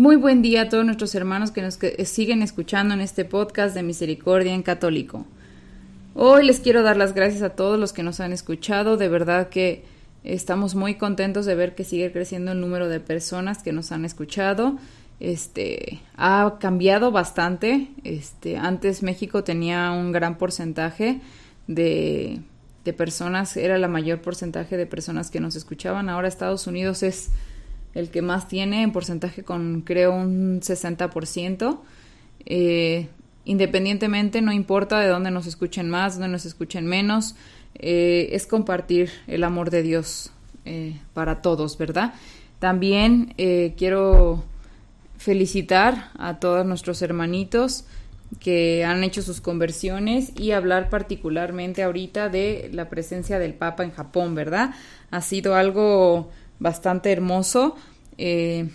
Muy buen día a todos nuestros hermanos que nos siguen escuchando en este podcast de Misericordia en Católico. Hoy les quiero dar las gracias a todos los que nos han escuchado. De verdad que estamos muy contentos de ver que sigue creciendo el número de personas que nos han escuchado. Este ha cambiado bastante. Este antes México tenía un gran porcentaje de, de personas, era la mayor porcentaje de personas que nos escuchaban. Ahora Estados Unidos es el que más tiene en porcentaje con creo un 60%. Eh, independientemente, no importa de dónde nos escuchen más, dónde nos escuchen menos, eh, es compartir el amor de Dios eh, para todos, ¿verdad? También quiero felicitar a todos nuestros hermanitos que han hecho sus conversiones y hablar particularmente ahorita de la presencia del Papa en Japón, ¿verdad? Ha sido algo bastante hermoso. Eh,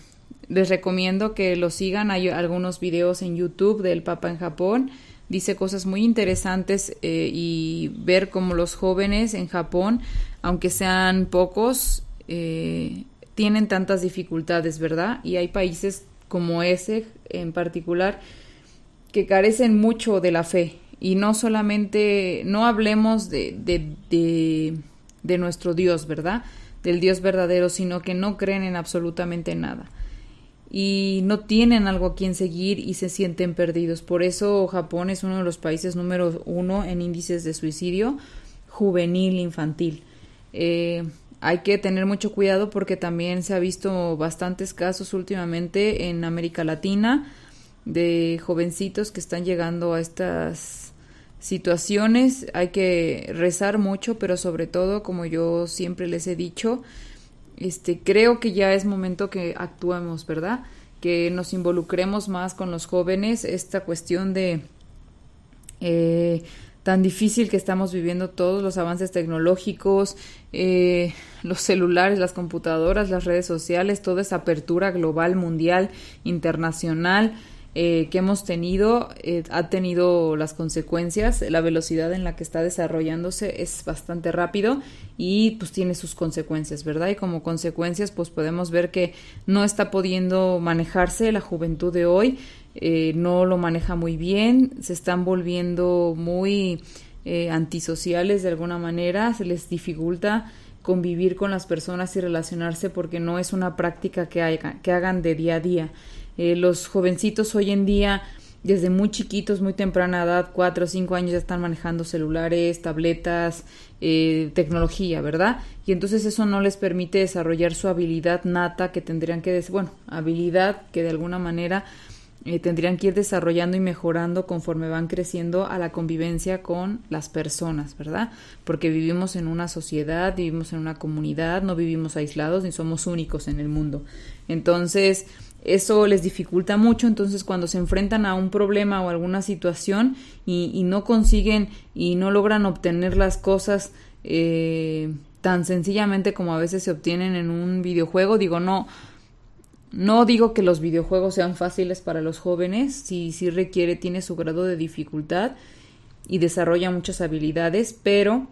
les recomiendo que lo sigan. Hay algunos videos en YouTube del Papa en Japón. Dice cosas muy interesantes eh, y ver cómo los jóvenes en Japón, aunque sean pocos, eh, tienen tantas dificultades, ¿verdad? Y hay países como ese en particular que carecen mucho de la fe. Y no solamente, no hablemos de, de, de, de nuestro Dios, ¿verdad? Del Dios verdadero, sino que no creen en absolutamente nada y no tienen algo a quien seguir y se sienten perdidos. Por eso Japón es uno de los países número uno en índices de suicidio juvenil infantil. Eh, hay que tener mucho cuidado porque también se ha visto bastantes casos últimamente en América Latina de jovencitos que están llegando a estas situaciones hay que rezar mucho, pero sobre todo, como yo siempre les he dicho, este, creo que ya es momento que actuemos, ¿verdad? Que nos involucremos más con los jóvenes, esta cuestión de eh, tan difícil que estamos viviendo todos los avances tecnológicos, eh, los celulares, las computadoras, las redes sociales, toda esa apertura global, mundial, internacional, eh, que hemos tenido eh, ha tenido las consecuencias. La velocidad en la que está desarrollándose es bastante rápido y pues tiene sus consecuencias, ¿verdad? Y como consecuencias pues podemos ver que no está pudiendo manejarse la juventud de hoy, eh, no lo maneja muy bien, se están volviendo muy antisociales de alguna manera, se les dificulta convivir con las personas y relacionarse porque no es una práctica que, que hagan de día a día. Eh, los jovencitos hoy en día, desde muy chiquitos, muy temprana edad, cuatro o cinco años, ya están manejando celulares, tabletas, eh, tecnología, ¿verdad? Y entonces eso no les permite desarrollar su habilidad nata que tendrían que, bueno, habilidad que de alguna manera eh, tendrían que ir desarrollando y mejorando conforme van creciendo a la convivencia con las personas, ¿verdad? Porque vivimos en una sociedad, vivimos en una comunidad, no vivimos aislados ni somos únicos en el mundo. Entonces, eso les dificulta mucho, entonces cuando se enfrentan a un problema o alguna situación y, no consiguen y no logran obtener las cosas eh, tan sencillamente como a veces se obtienen en un videojuego, digo, no, no digo que los videojuegos sean fáciles para los jóvenes, si sí, requiere, tiene su grado de dificultad y desarrolla muchas habilidades, pero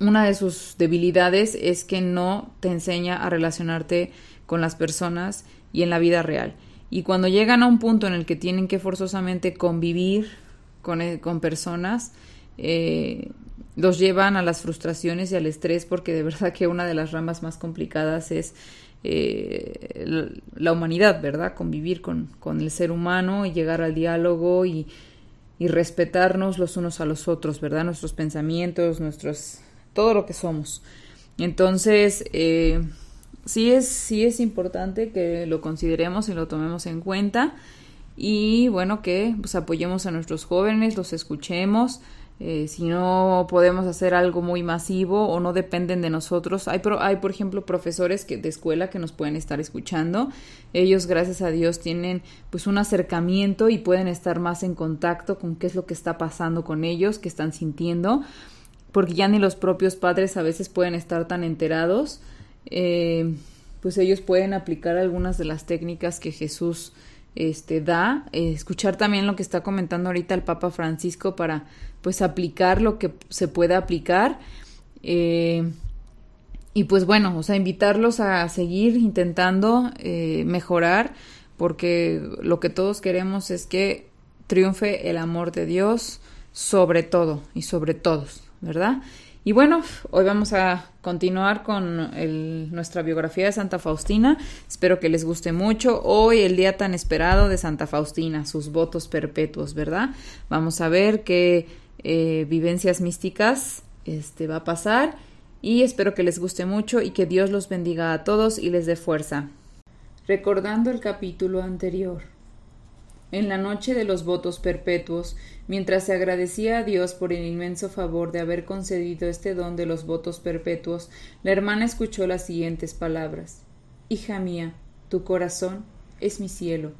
una de sus debilidades es que no te enseña a relacionarte con las personas y en la vida real. Y cuando llegan a un punto en el que tienen que forzosamente convivir con, eh, con personas, eh, los llevan a las frustraciones y al estrés porque de verdad que una de las ramas más complicadas es eh, la humanidad, ¿verdad? Convivir con, con, el ser humano y llegar al diálogo y, y, respetarnos los unos a los otros, ¿verdad? Nuestros pensamientos, nuestros... todo lo que somos. Entonces, sí es, sí es importante que lo consideremos y lo tomemos en cuenta y bueno que pues apoyemos a nuestros jóvenes, los escuchemos, eh, si no podemos hacer algo muy masivo o no dependen de nosotros. Hay, hay, por ejemplo, profesores que, de escuela que nos pueden estar escuchando. Ellos, gracias a Dios, tienen pues un acercamiento y pueden estar más en contacto con qué es lo que está pasando con ellos, qué están sintiendo, porque ya ni los propios padres a veces pueden estar tan enterados. Eh, pues ellos pueden aplicar algunas de las técnicas que Jesús este, da, eh, escuchar también lo que está comentando ahorita el Papa Francisco para pues aplicar lo que se pueda aplicar. Eh, y pues bueno, o sea, invitarlos a seguir intentando eh, mejorar, porque lo que todos queremos es que triunfe el amor de Dios sobre todo y sobre todos, ¿verdad? Y bueno, hoy vamos a continuar con nuestra biografía de Santa Faustina. Espero que les guste mucho. Hoy el día tan esperado de Santa Faustina, sus votos perpetuos, ¿verdad? Vamos a ver qué eh, vivencias místicas este, va a pasar y espero que les guste mucho y que Dios los bendiga a todos y les dé fuerza. Recordando el capítulo anterior. En la noche de los votos perpetuos, mientras se agradecía a Dios por el inmenso favor de haber concedido este don de los votos perpetuos, la hermana escuchó las siguientes palabras Hija mía, tu corazón es mi cielo.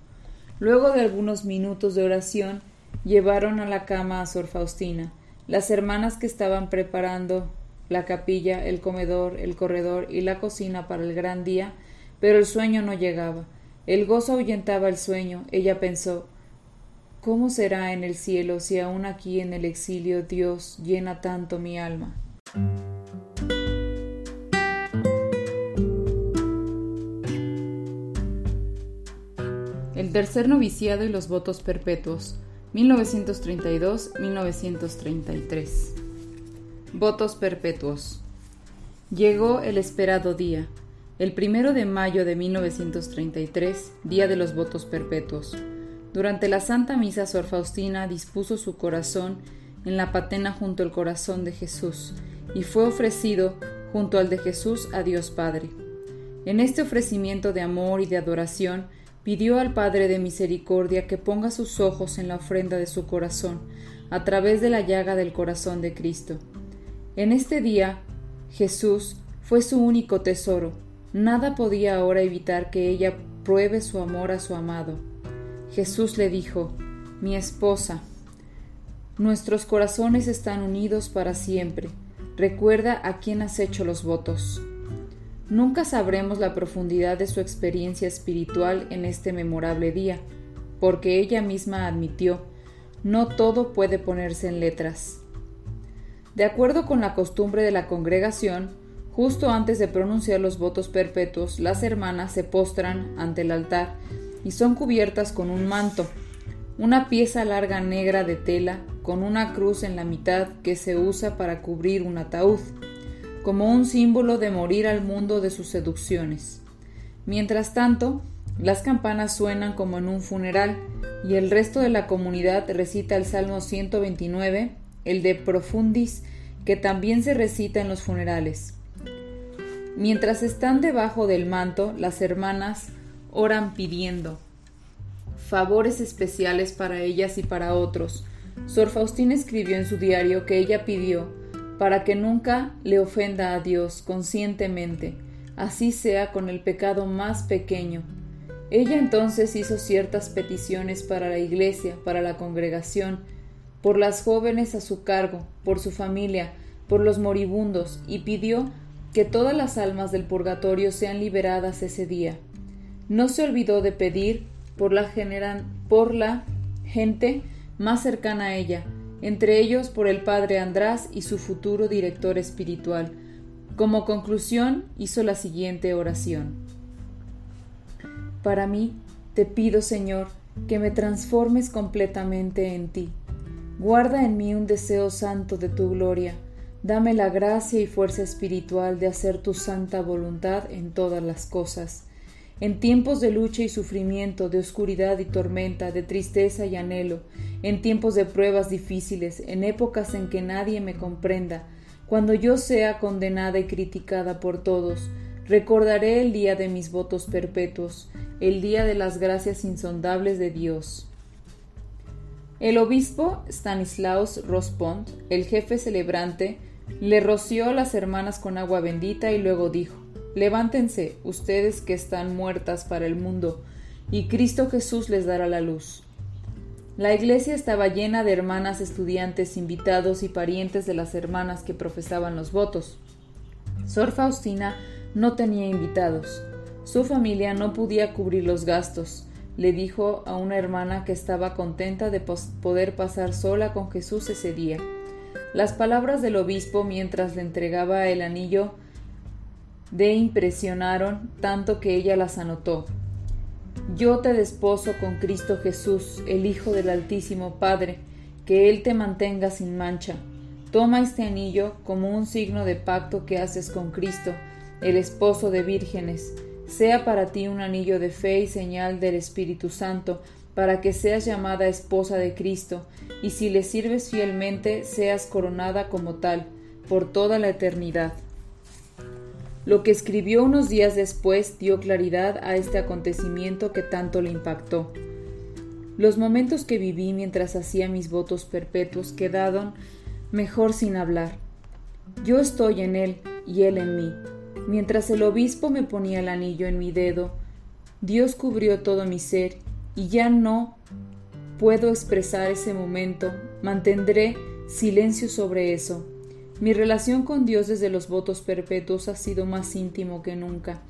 Luego de algunos minutos de oración, llevaron a la cama a Sor Faustina. Las hermanas que estaban preparando la capilla, el comedor, el corredor y la cocina para el gran día, pero el sueño no llegaba. El gozo ahuyentaba el sueño. Ella pensó ¿Cómo será en el cielo si aún aquí en el exilio Dios llena tanto mi alma? El tercer noviciado y los votos perpetuos, 1932-1933. Votos perpetuos. Llegó el esperado día. El primero de mayo de 1933, día de los votos perpetuos. Durante la Santa Misa, Sor Faustina dispuso su corazón en la patena junto al corazón de Jesús y fue ofrecido junto al de Jesús a Dios Padre. En este ofrecimiento de amor y de adoración, pidió al Padre de Misericordia que ponga sus ojos en la ofrenda de su corazón, a través de la llaga del corazón de Cristo. En este día, Jesús fue su único tesoro, Nada podía ahora evitar que ella pruebe su amor a su amado. Jesús le dijo, Mi esposa, nuestros corazones están unidos para siempre. Recuerda a quién has hecho los votos. Nunca sabremos la profundidad de su experiencia espiritual en este memorable día, porque ella misma admitió, no todo puede ponerse en letras. De acuerdo con la costumbre de la congregación, Justo antes de pronunciar los votos perpetuos, las hermanas se postran ante el altar y son cubiertas con un manto, una pieza larga negra de tela con una cruz en la mitad que se usa para cubrir un ataúd, como un símbolo de morir al mundo de sus seducciones. Mientras tanto, las campanas suenan como en un funeral y el resto de la comunidad recita el Salmo 129, el de Profundis, que también se recita en los funerales. Mientras están debajo del manto, las hermanas oran pidiendo favores especiales para ellas y para otros. Sor Faustina escribió en su diario que ella pidió para que nunca le ofenda a Dios conscientemente, así sea con el pecado más pequeño. Ella entonces hizo ciertas peticiones para la iglesia, para la congregación, por las jóvenes a su cargo, por su familia, por los moribundos, y pidió que todas las almas del purgatorio sean liberadas ese día. No se olvidó de pedir por la, por la gente más cercana a ella, entre ellos por el padre András y su futuro director espiritual. Como conclusión hizo la siguiente oración. Para mí, te pido, Señor, que me transformes completamente en ti. Guarda en mí un deseo santo de tu gloria Dame la gracia y fuerza espiritual de hacer tu santa voluntad en todas las cosas. En tiempos de lucha y sufrimiento, de oscuridad y tormenta, de tristeza y anhelo, en tiempos de pruebas difíciles, en épocas en que nadie me comprenda, cuando yo sea condenada y criticada por todos, recordaré el día de mis votos perpetuos, el día de las gracias insondables de Dios. El obispo Stanislaus Rospont, el jefe celebrante, le roció las hermanas con agua bendita y luego dijo Levántense, ustedes que están muertas para el mundo, y Cristo Jesús les dará la luz. La iglesia estaba llena de hermanas estudiantes, invitados y parientes de las hermanas que profesaban los votos. Sor Faustina no tenía invitados. Su familia no podía cubrir los gastos. Le dijo a una hermana que estaba contenta de poder pasar sola con Jesús ese día. Las palabras del obispo mientras le entregaba el anillo de impresionaron tanto que ella las anotó. Yo te desposo con Cristo Jesús, el Hijo del Altísimo Padre, que Él te mantenga sin mancha. Toma este anillo como un signo de pacto que haces con Cristo, el esposo de vírgenes. Sea para ti un anillo de fe y señal del Espíritu Santo, para que seas llamada esposa de Cristo, y si le sirves fielmente, seas coronada como tal, por toda la eternidad. Lo que escribió unos días después dio claridad a este acontecimiento que tanto le impactó. Los momentos que viví mientras hacía mis votos perpetuos quedaron mejor sin hablar. Yo estoy en él y él en mí. Mientras el obispo me ponía el anillo en mi dedo, Dios cubrió todo mi ser y ya no puedo expresar ese momento, mantendré silencio sobre eso. Mi relación con Dios desde los votos perpetuos ha sido más íntimo que nunca.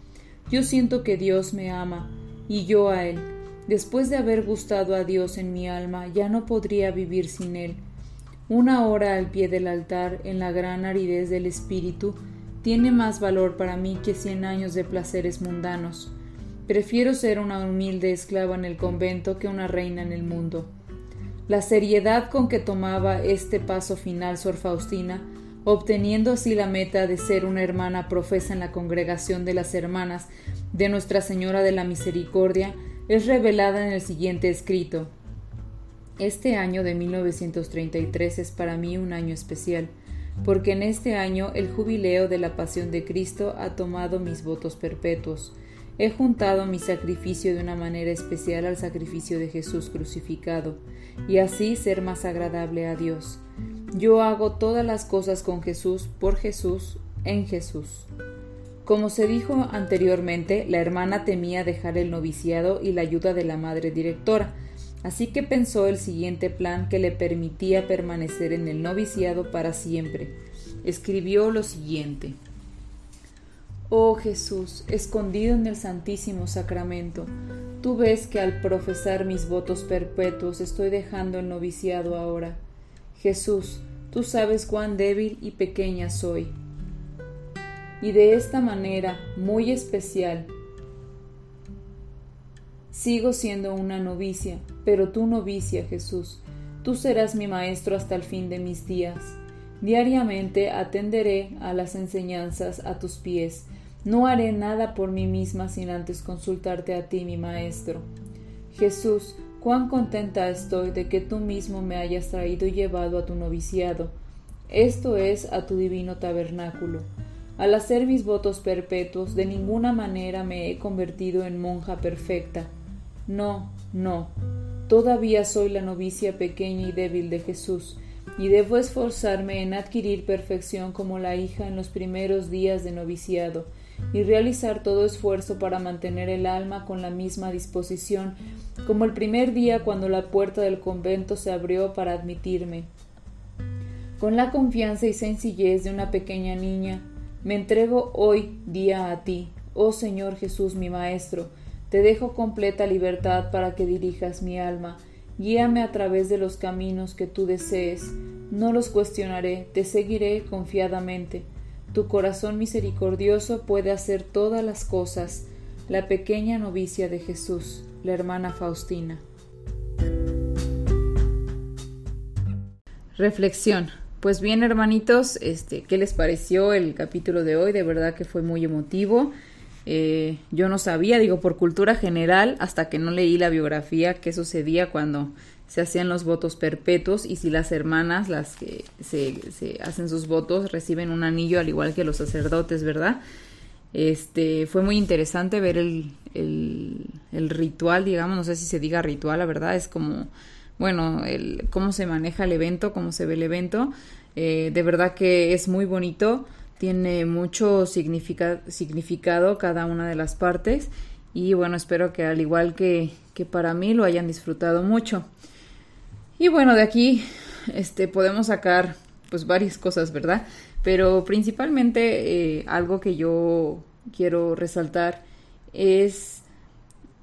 Yo siento que Dios me ama, y yo a Él. Después de haber gustado a Dios en mi alma, ya no podría vivir sin Él. Una hora al pie del altar, en la gran aridez del espíritu, tiene más valor para mí que cien años de placeres mundanos. Prefiero ser una humilde esclava en el convento que una reina en el mundo. La seriedad con que tomaba este paso final Sor Faustina obteniendo así la meta de ser una hermana profesa en la congregación de las hermanas de Nuestra Señora de la Misericordia, es revelada en el siguiente escrito. Este año de 1933 es para mí un año especial, porque en este año el jubileo de la Pasión de Cristo ha tomado mis votos perpetuos. He juntado mi sacrificio de una manera especial al sacrificio de Jesús crucificado, y así ser más agradable a Dios. Yo hago todas las cosas con Jesús, por Jesús, en Jesús. Como se dijo anteriormente, la hermana temía dejar el noviciado y la ayuda de la madre directora, así que pensó el siguiente plan que le permitía permanecer en el noviciado para siempre. Escribió lo siguiente. Oh Jesús, escondido en el Santísimo Sacramento, tú ves que al profesar mis votos perpetuos estoy dejando el noviciado ahora. Jesús, tú sabes cuán débil y pequeña soy. Y de esta manera muy especial, sigo siendo una novicia, pero tú novicia, Jesús, tú serás mi maestro hasta el fin de mis días. Diariamente atenderé a las enseñanzas a tus pies. No haré nada por mí misma sin antes consultarte a ti, mi Maestro. Jesús, cuán contenta estoy de que tú mismo me hayas traído y llevado a tu noviciado, esto es, a tu divino tabernáculo. Al hacer mis votos perpetuos, de ninguna manera me he convertido en monja perfecta. No, no, todavía soy la novicia pequeña y débil de Jesús, y debo esforzarme en adquirir perfección como la hija en los primeros días de noviciado, y realizar todo esfuerzo para mantener el alma con la misma disposición, como el primer día cuando la puerta del convento se abrió para admitirme. Con la confianza y sencillez de una pequeña niña, me entrego hoy día a ti, oh Señor Jesús mi Maestro, te dejo completa libertad para que dirijas mi alma, guíame a través de los caminos que tú desees, no los cuestionaré, te seguiré confiadamente tu corazón misericordioso puede hacer todas las cosas. La pequeña novicia de Jesús, la hermana Faustina. Reflexión. Pues bien, hermanitos, este, ¿qué les pareció el capítulo de hoy? De verdad que fue muy emotivo. Eh, yo no sabía, digo, por cultura general, hasta que no leí la biografía, qué sucedía cuando se hacían los votos perpetuos y si las hermanas, las que se, se, hacen sus votos, reciben un anillo al igual que los sacerdotes, ¿verdad? Este, fue muy interesante ver el, el, ritual, digamos, no sé si se diga ritual, la verdad, es como bueno, el, cómo se maneja el evento, cómo se ve el evento. Eh, de verdad que es muy bonito, tiene mucho significado cada una de las partes y bueno, espero que al igual que, que para mí lo hayan disfrutado mucho. Y bueno, de aquí este, podemos sacar pues varias cosas, ¿verdad? Pero principalmente eh, algo que yo quiero resaltar es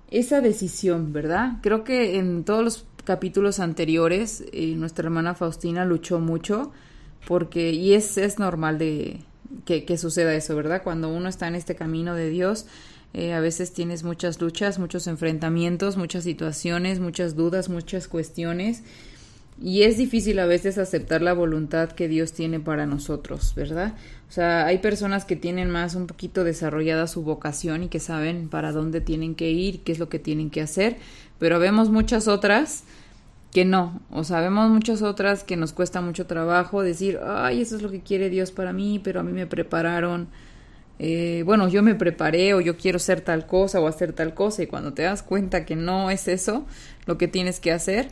esa decisión, ¿verdad? Creo que en todos los capítulos anteriores eh, nuestra hermana Faustina luchó mucho porque, y es, es normal de que, que, suceda eso, ¿verdad? Cuando uno está en este camino de Dios, eh, a veces tienes muchas luchas, muchos enfrentamientos, muchas situaciones, muchas dudas, muchas cuestiones y es difícil a veces aceptar la voluntad que Dios tiene para nosotros, ¿verdad? O sea, hay personas que tienen más un poquito desarrollada su vocación y que saben para dónde tienen que ir, qué es lo que tienen que hacer, pero vemos muchas otras que no, o sea, vemos muchas otras que nos cuesta mucho trabajo decir, ay, eso es lo que quiere Dios para mí, pero a mí me prepararon, eh, bueno, yo me preparé o yo quiero ser tal cosa o hacer tal cosa y cuando te das cuenta que no es eso lo que tienes que hacer,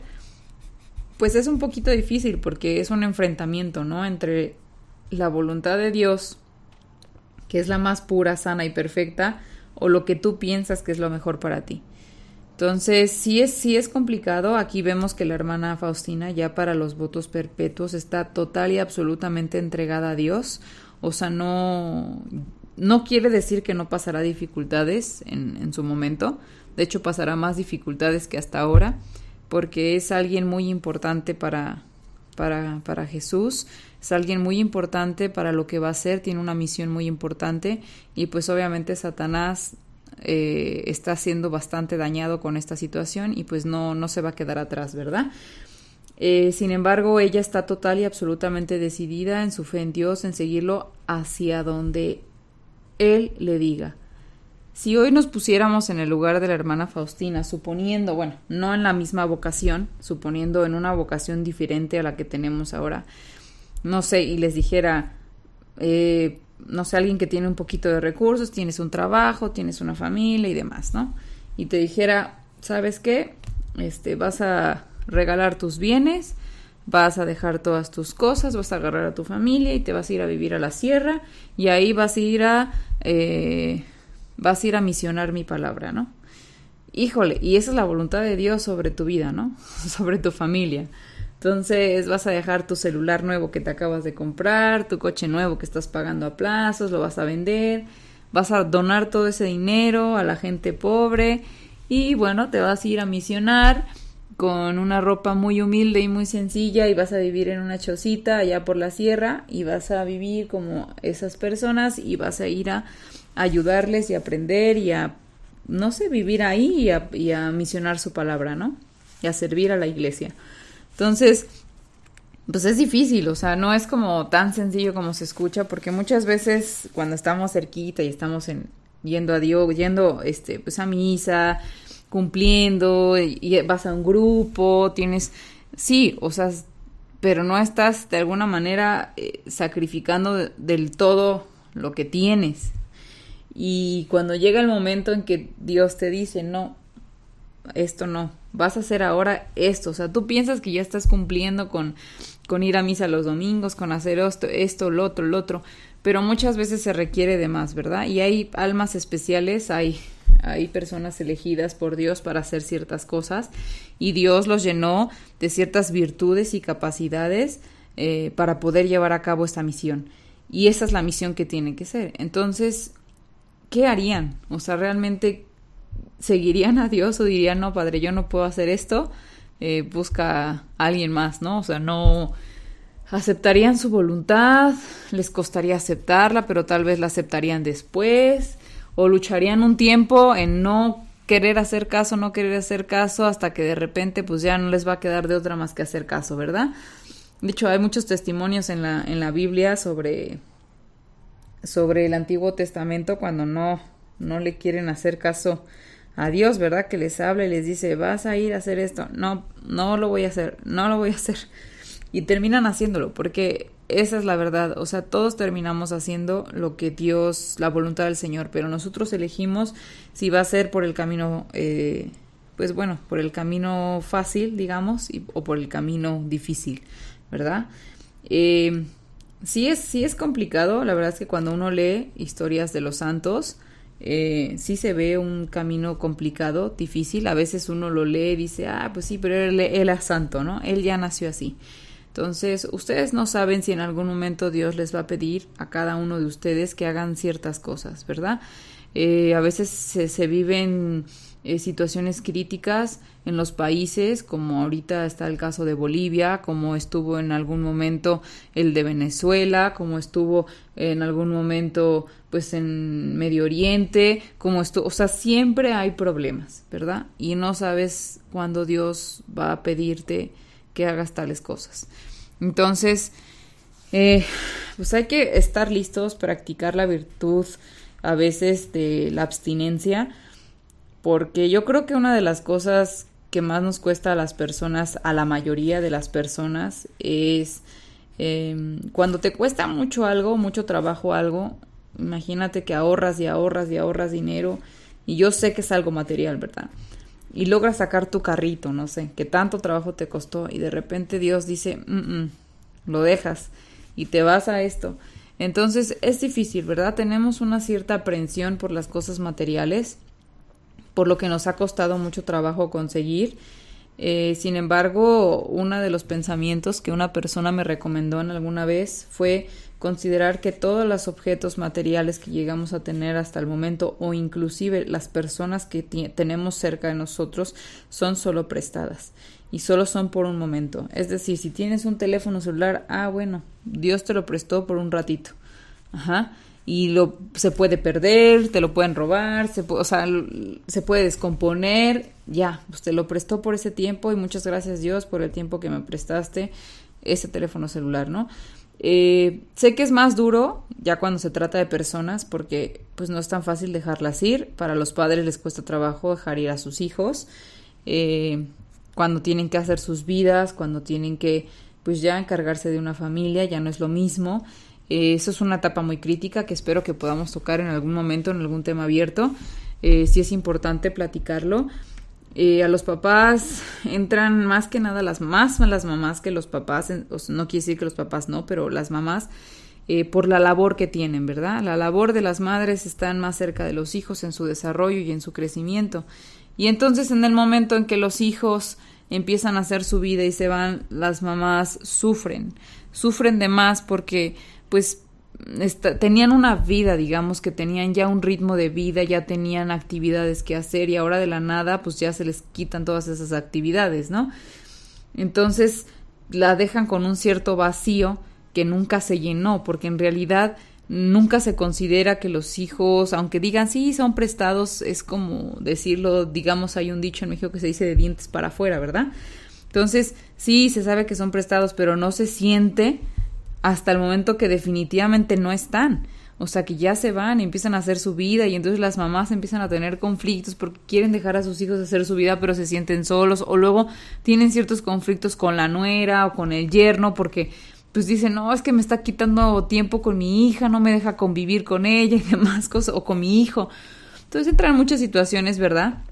pues es un poquito difícil porque es un enfrentamiento, ¿no? Entre la voluntad de Dios, que es la más pura, sana y perfecta, o lo que tú piensas que es lo mejor para ti. Entonces, sí es, sí es complicado. Aquí vemos que la hermana Faustina ya para los votos perpetuos está total y absolutamente entregada a Dios. O sea, no, no quiere decir que no pasará dificultades en, su momento. De hecho, pasará más dificultades que hasta ahora porque es alguien muy importante para, para, para Jesús, es alguien muy importante para lo que va a hacer, tiene una misión muy importante y pues obviamente Satanás eh, está siendo bastante dañado con esta situación y pues no, no se va a quedar atrás, ¿verdad? Eh, sin embargo, ella está total y absolutamente decidida en su fe en Dios, en seguirlo hacia donde Él le diga. Si hoy nos pusiéramos en el lugar de la hermana Faustina, suponiendo, bueno, no en la misma vocación, suponiendo en una vocación diferente a la que tenemos ahora, no sé, y les dijera, eh, no sé, alguien que tiene un poquito de recursos, tienes un trabajo, tienes una familia y demás, ¿no? Y te dijera, ¿sabes qué? Este, vas a regalar tus bienes, vas a dejar todas tus cosas, vas a agarrar a tu familia y te vas a ir a vivir a la sierra y ahí vas a ir a... Eh, vas a ir a misionar mi palabra, ¿no? Híjole, y esa es la voluntad de Dios sobre tu vida, ¿no? sobre tu familia. Entonces vas a dejar tu celular nuevo que te acabas de comprar, tu coche nuevo que estás pagando a plazos, lo vas a vender, vas a donar todo ese dinero a la gente pobre y bueno, te vas a ir a misionar con una ropa muy humilde y muy sencilla y vas a vivir en una chocita allá por la sierra y vas a vivir como esas personas y vas a ir a ayudarles y aprender y a, no sé, vivir ahí y a, misionar su palabra, ¿no? Y a servir a la iglesia. Entonces, pues es difícil, o sea, no es como tan sencillo como se escucha, porque muchas veces cuando estamos cerquita y estamos en, yendo a Dios, yendo este, pues a misa, cumpliendo, y, vas a un grupo, tienes, sí, o sea, pero no estás de alguna manera eh, sacrificando del todo lo que tienes, y cuando llega el momento en que Dios te dice, no, esto no, vas a hacer ahora esto, o sea, tú piensas que ya estás cumpliendo con, con ir a misa los domingos, con hacer esto, esto, lo otro, lo otro, pero muchas veces se requiere de más, ¿verdad? Y hay almas especiales, hay, hay personas elegidas por Dios para hacer ciertas cosas y Dios los llenó de ciertas virtudes y capacidades eh, para poder llevar a cabo esta misión. Y esa es la misión que tiene que ser. Entonces, ¿qué harían? O sea, realmente seguirían a Dios o dirían, no, padre, yo no puedo hacer esto, eh, busca a alguien más, ¿no? O sea, no aceptarían su voluntad, les costaría aceptarla, pero tal vez la aceptarían después, o lucharían un tiempo en no querer hacer caso, no querer hacer caso, hasta que de repente pues ya no les va a quedar de otra más que hacer caso, ¿verdad? De hecho, hay muchos testimonios en la, en la Biblia sobre sobre el Antiguo Testamento cuando no, no le quieren hacer caso a Dios, ¿verdad? Que les habla y les dice, vas a ir a hacer esto. No, no lo voy a hacer, no lo voy a hacer. Y terminan haciéndolo, porque esa es la verdad. O sea, todos terminamos haciendo lo que Dios, la voluntad del Señor, pero nosotros elegimos si va a ser por el camino, eh, pues bueno, por el camino fácil, digamos, o por el camino difícil, ¿verdad? Eh, sí, es, sí es complicado, la verdad es que cuando uno lee historias de los santos, eh, sí se ve un camino complicado, difícil. A veces uno lo lee y dice, ah, pues sí, pero él, él es santo, ¿no? Él ya nació así. Entonces, ustedes no saben si en algún momento Dios les va a pedir a cada uno de ustedes que hagan ciertas cosas, ¿verdad? Eh, a veces se, se viven eh, situaciones críticas en los países, como ahorita está el caso de Bolivia, como estuvo en algún momento el de Venezuela, como estuvo en algún momento pues en Medio Oriente, como esto, o sea, siempre hay problemas, ¿verdad? Y no sabes cuándo Dios va a pedirte que hagas tales cosas. Entonces, eh, pues hay que estar listos, practicar la virtud a veces de la abstinencia, porque yo creo que una de las cosas que más nos cuesta a las personas, a la mayoría de las personas, es em, cuando te cuesta mucho algo, mucho trabajo algo, imagínate que ahorras y ahorras y ahorras dinero, y yo sé que es algo material, ¿verdad? Y logras sacar tu carrito, no sé, que tanto trabajo te costó, y de repente Dios dice, mm, mm", lo dejas y te vas a esto. Entonces es difícil, ¿verdad? Tenemos una cierta aprensión por las cosas materiales por lo que nos ha costado mucho trabajo conseguir. Eh, sin embargo, uno de los pensamientos que una persona me recomendó en alguna vez fue considerar que todos los objetos materiales que llegamos a tener hasta el momento o inclusive las personas que tenemos cerca de nosotros son solo prestadas y solo son por un momento. Es decir, si tienes un teléfono celular, ah, bueno, Dios te lo prestó por un ratito. Ajá y lo se puede perder, te lo pueden robar, se, o sea, se puede descomponer, ya, usted lo prestó por ese tiempo y muchas gracias Dios por el tiempo que me prestaste ese teléfono celular, ¿no? Eh, sé que es más duro ya cuando se trata de personas porque pues no es tan fácil dejarlas ir, para los padres les cuesta trabajo dejar ir a sus hijos, eh, cuando tienen que hacer sus vidas, cuando tienen que pues ya encargarse de una familia, ya no es lo mismo. Eh, eso es una etapa muy crítica que espero que podamos tocar en algún momento en algún tema abierto. Eh, sí es importante platicarlo. Eh, a los papás entran más que nada las más las mamás que los papás, no quiere decir que los papás no, pero las mamás por la labor que tienen, ¿verdad? La labor de las madres están más cerca de los hijos en su desarrollo y en su crecimiento. Y entonces en el momento en que los hijos empiezan a hacer su vida y se van, las mamás sufren, sufren de más porque pues tenían una vida, digamos, que tenían ya un ritmo de vida, ya tenían actividades que hacer y ahora de la nada pues ya se les quitan todas esas actividades, ¿no? Entonces la dejan con un cierto vacío que nunca se llenó, porque en realidad nunca se considera que los hijos, aunque digan sí, son prestados, es como decirlo, digamos, hay un dicho en México que se dice de dientes para afuera, ¿verdad? Entonces, sí, se sabe que son prestados, pero no se siente hasta el momento que definitivamente no están. O sea, que ya se van y empiezan a hacer su vida y entonces las mamás empiezan a tener conflictos porque quieren dejar a sus hijos hacer su vida pero se sienten solos o luego tienen ciertos conflictos con la nuera o con el yerno porque pues dicen, no, es que me está quitando tiempo con mi hija, no me deja convivir con ella y demás cosas, o con mi hijo. Entonces entran muchas situaciones, ¿verdad?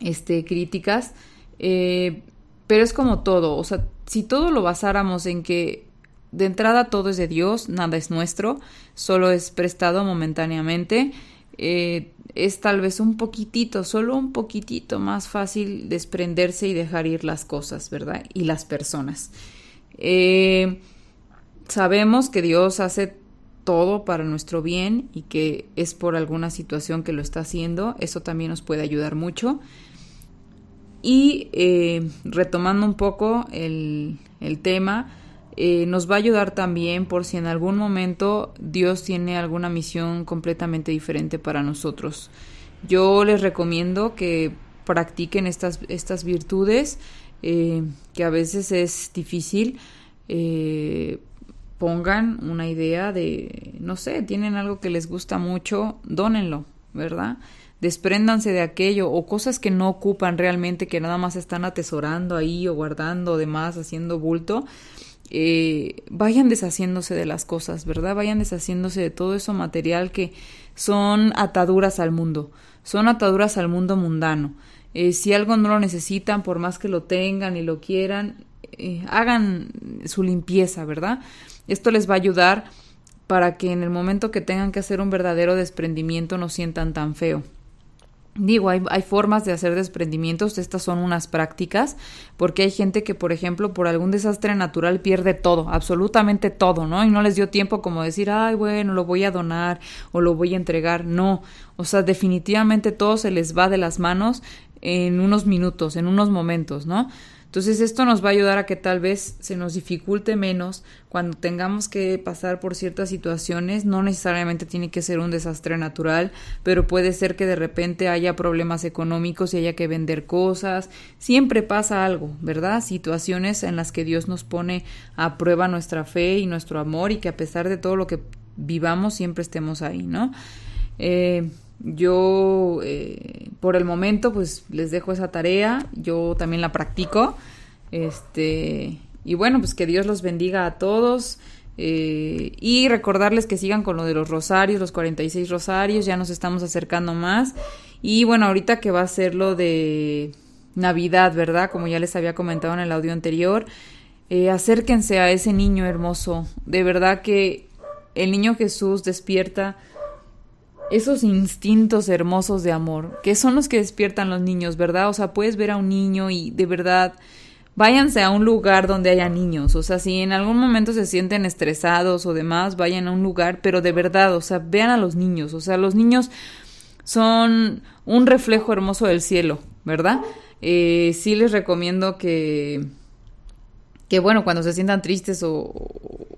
Este, críticas. Eh, pero es como todo, o sea, si todo lo basáramos en que de entrada todo es de Dios, nada es nuestro, solo es prestado momentáneamente. Eh, es tal vez un poquitito, solo un poquitito más fácil desprenderse y dejar ir las cosas, ¿verdad? Y las personas. Eh, sabemos que Dios hace todo para nuestro bien y que es por alguna situación que lo está haciendo. Eso también nos puede ayudar mucho. Y eh, retomando un poco el, el tema, eh, nos va a ayudar también por si en algún momento Dios tiene alguna misión completamente diferente para nosotros. Yo les recomiendo que practiquen estas, estas virtudes, eh, que a veces es difícil. Eh, pongan una idea de, no sé, tienen algo que les gusta mucho, dónenlo, ¿verdad? Despréndanse de aquello o cosas que no ocupan realmente, que nada más están atesorando ahí o guardando, demás, haciendo bulto eh, vayan deshaciéndose de las cosas, ¿verdad? Vayan deshaciéndose de todo eso material que son ataduras al mundo, son ataduras al mundo mundano. Eh, si algo no lo necesitan, por más que lo tengan y lo quieran, eh, hagan su limpieza, ¿verdad? Esto les va a ayudar para que en el momento que tengan que hacer un verdadero desprendimiento no sientan tan feo. Digo, hay, hay, formas de hacer desprendimientos, estas son unas prácticas, porque hay gente que, por ejemplo, por algún desastre natural pierde todo, absolutamente todo, ¿no? Y no les dio tiempo como decir, ay, bueno, lo voy a donar o lo voy a entregar, no, o sea, definitivamente todo se les va de las manos en unos minutos, en unos momentos, ¿no? Entonces esto nos va a ayudar a que tal vez se nos dificulte menos cuando tengamos que pasar por ciertas situaciones. No necesariamente tiene que ser un desastre natural, pero puede ser que de repente haya problemas económicos y haya que vender cosas. Siempre pasa algo, ¿verdad? Situaciones en las que Dios nos pone a prueba nuestra fe y nuestro amor y que a pesar de todo lo que vivamos siempre estemos ahí, ¿no? Eh, yo, eh, por el momento, pues les dejo esa tarea. Yo también la practico. Este, y bueno, pues que Dios los bendiga a todos. Eh, y recordarles que sigan con lo de los rosarios, los 46 rosarios, ya nos estamos acercando más. Y bueno, ahorita que va a ser lo de Navidad, ¿verdad? Como ya les había comentado en el audio anterior, eh, acérquense a ese niño hermoso. De verdad que el niño Jesús despierta esos instintos hermosos de amor, que son los que despiertan los niños, ¿verdad? O sea, puedes ver a un niño y de verdad váyanse a un lugar donde haya niños, o sea, si en algún momento se sienten estresados o demás, vayan a un lugar, pero de verdad, o sea, vean a los niños, o sea, los niños son un reflejo hermoso del cielo, ¿verdad? Eh, sí les recomiendo que, que bueno, cuando se sientan tristes o,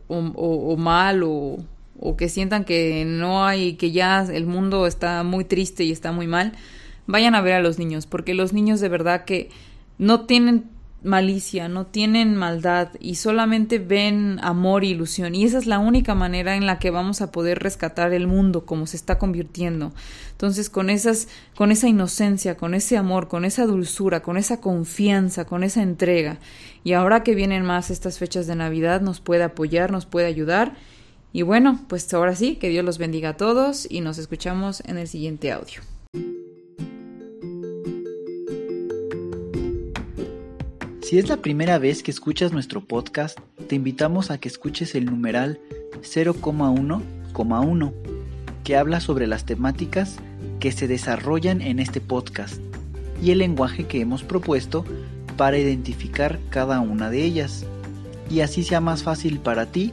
o, o mal o, o que sientan que no hay, que ya el mundo está muy triste y está muy mal, vayan a ver a los niños, porque los niños de verdad que no tienen malicia, no tienen maldad y solamente ven amor e ilusión. Y esa es la única manera en la que vamos a poder rescatar el mundo como se está convirtiendo. Entonces, con esas, con esa inocencia, con ese amor, con esa dulzura, con esa confianza, con esa entrega. Y ahora que vienen más estas fechas de Navidad, nos puede apoyar, nos puede ayudar y bueno, pues ahora sí, que Dios los bendiga a todos y nos escuchamos en el siguiente audio. Si es la primera vez que escuchas nuestro podcast, te invitamos a que escuches el numeral 0,1,1, que habla sobre las temáticas que se desarrollan en este podcast y el lenguaje que hemos propuesto para identificar cada una de ellas, y así sea más fácil para ti